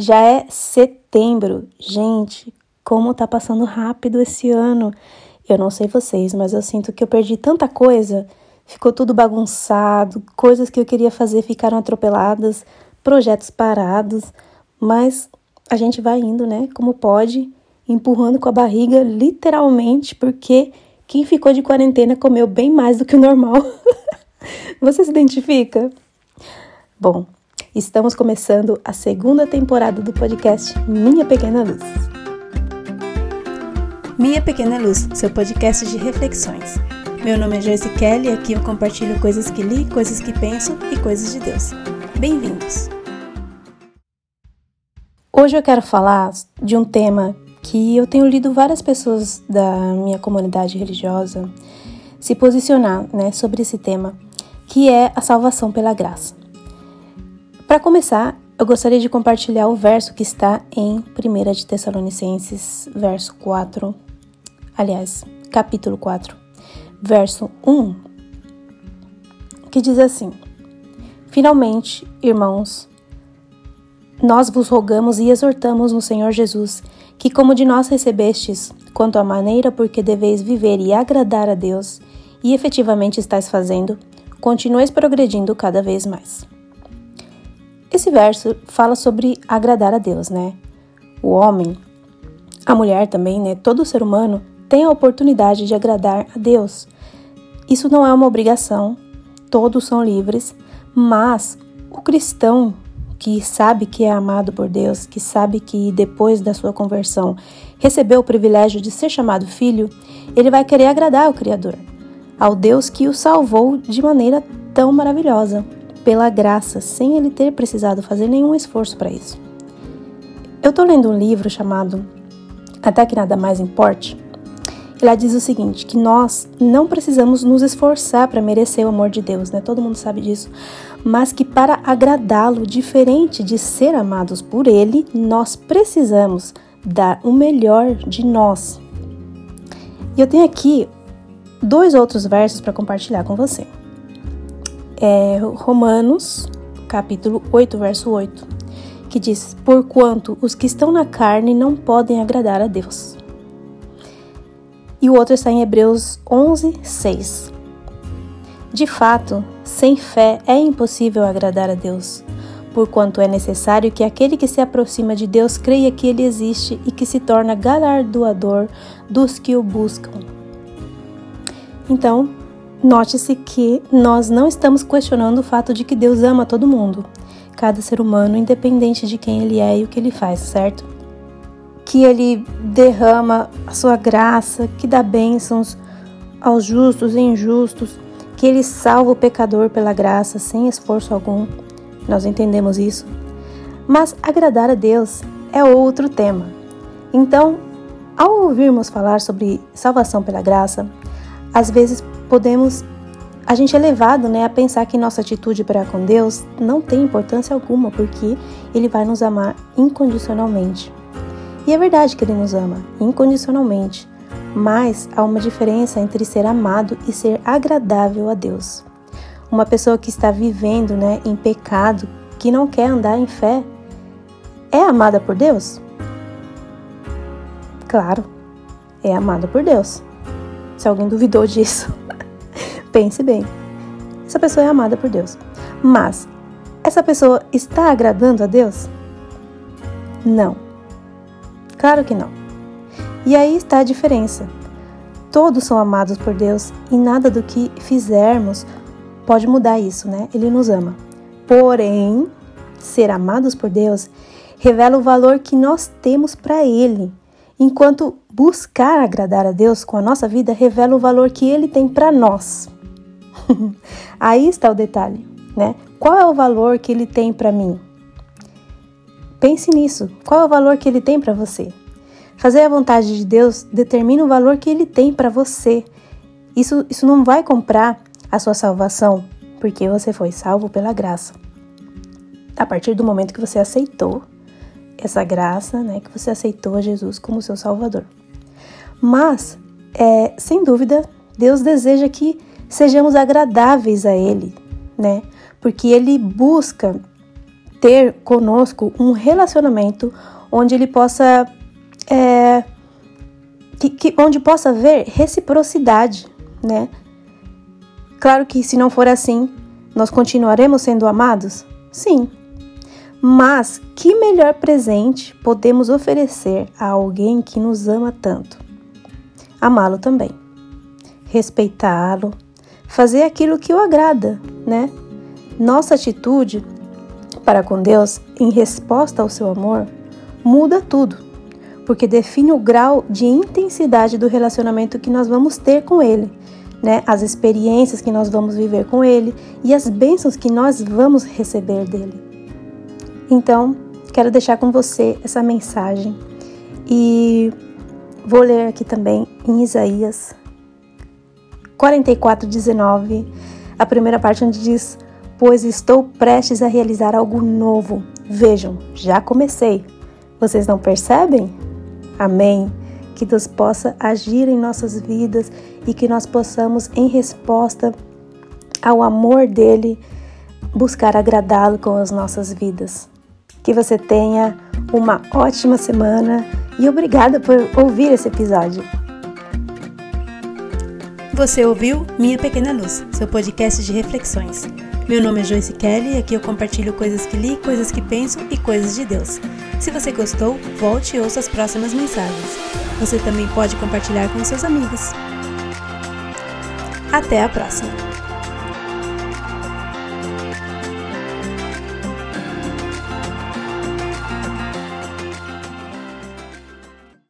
Já é setembro. Gente, como tá passando rápido esse ano. Eu não sei vocês, mas eu sinto que eu perdi tanta coisa. Ficou tudo bagunçado, coisas que eu queria fazer ficaram atropeladas, projetos parados, mas a gente vai indo, né? Como pode, empurrando com a barriga, literalmente, porque quem ficou de quarentena comeu bem mais do que o normal. Você se identifica? Bom, estamos começando a segunda temporada do podcast Minha Pequena Luz. Minha Pequena Luz, seu podcast de reflexões. Meu nome é Joyce Kelly e aqui eu compartilho coisas que li, coisas que penso e coisas de Deus. Bem-vindos! Hoje eu quero falar de um tema que eu tenho lido várias pessoas da minha comunidade religiosa se posicionar né, sobre esse tema, que é a salvação pela graça. Para começar, eu gostaria de compartilhar o verso que está em 1 de Tessalonicenses, verso 4, aliás, capítulo 4, verso 1, que diz assim: Finalmente, irmãos, nós vos rogamos e exortamos no Senhor Jesus que, como de nós recebestes, quanto à maneira por que deveis viver e agradar a Deus, e efetivamente estáis fazendo, continueis progredindo cada vez mais. Esse verso fala sobre agradar a Deus, né? O homem, a mulher também, né? Todo ser humano tem a oportunidade de agradar a Deus. Isso não é uma obrigação, todos são livres, mas o cristão que sabe que é amado por Deus, que sabe que depois da sua conversão recebeu o privilégio de ser chamado filho, ele vai querer agradar ao Criador, ao Deus que o salvou de maneira tão maravilhosa, pela graça, sem ele ter precisado fazer nenhum esforço para isso. Eu estou lendo um livro chamado Até que Nada Mais Importe. E lá diz o seguinte: que nós não precisamos nos esforçar para merecer o amor de Deus, né? Todo mundo sabe disso mas que para agradá-lo, diferente de ser amados por ele, nós precisamos dar o melhor de nós. E eu tenho aqui dois outros versos para compartilhar com você. É Romanos, capítulo 8, verso 8, que diz: Porquanto os que estão na carne não podem agradar a Deus. E o outro está em Hebreus 11, 6. De fato, sem fé é impossível agradar a Deus, porquanto é necessário que aquele que se aproxima de Deus creia que ele existe e que se torna galardoador dos que o buscam. Então, note-se que nós não estamos questionando o fato de que Deus ama todo mundo, cada ser humano, independente de quem ele é e o que ele faz, certo? Que ele derrama a sua graça, que dá bênçãos aos justos e injustos que ele salva o pecador pela graça sem esforço algum. Nós entendemos isso. Mas agradar a Deus é outro tema. Então, ao ouvirmos falar sobre salvação pela graça, às vezes podemos a gente é levado né, a pensar que nossa atitude para com Deus não tem importância alguma, porque Ele vai nos amar incondicionalmente. E é verdade que Ele nos ama incondicionalmente, mas há uma diferença entre ser amado e ser agradável a Deus. Uma pessoa que está vivendo né, em pecado, que não quer andar em fé, é amada por Deus? Claro, é amada por Deus. Se alguém duvidou disso, pense bem. Essa pessoa é amada por Deus. Mas essa pessoa está agradando a Deus? Não. Claro que não. E aí está a diferença. Todos são amados por Deus e nada do que fizermos pode mudar isso, né? Ele nos ama. Porém, ser amados por Deus revela o valor que nós temos para Ele, enquanto buscar agradar a Deus com a nossa vida revela o valor que Ele tem para nós. Aí está o detalhe, né? Qual é o valor que Ele tem para mim? Pense nisso. Qual é o valor que Ele tem para você? Fazer a vontade de Deus determina o valor que ele tem para você. Isso, isso não vai comprar a sua salvação, porque você foi salvo pela graça. A partir do momento que você aceitou essa graça, né, que você aceitou Jesus como seu Salvador. Mas, é, sem dúvida, Deus deseja que sejamos agradáveis a Ele, né? Porque Ele busca ter conosco um relacionamento onde ele possa é, que, que, onde possa haver reciprocidade, né? Claro que se não for assim, nós continuaremos sendo amados? Sim. Mas que melhor presente podemos oferecer a alguém que nos ama tanto? Amá-lo também, respeitá-lo, fazer aquilo que o agrada, né? Nossa atitude para com Deus em resposta ao seu amor muda tudo porque define o grau de intensidade do relacionamento que nós vamos ter com Ele, né? As experiências que nós vamos viver com Ele e as bênçãos que nós vamos receber dele. Então, quero deixar com você essa mensagem e vou ler aqui também em Isaías 44, 19, a primeira parte onde diz: Pois estou prestes a realizar algo novo. Vejam, já comecei. Vocês não percebem? Amém. Que Deus possa agir em nossas vidas e que nós possamos, em resposta ao amor dele, buscar agradá-lo com as nossas vidas. Que você tenha uma ótima semana e obrigada por ouvir esse episódio. Você ouviu Minha Pequena Luz, seu podcast de reflexões. Meu nome é Joyce Kelly e aqui eu compartilho coisas que li, coisas que penso e coisas de Deus. Se você gostou, volte e ouça as próximas mensagens. Você também pode compartilhar com seus amigos. Até a próxima!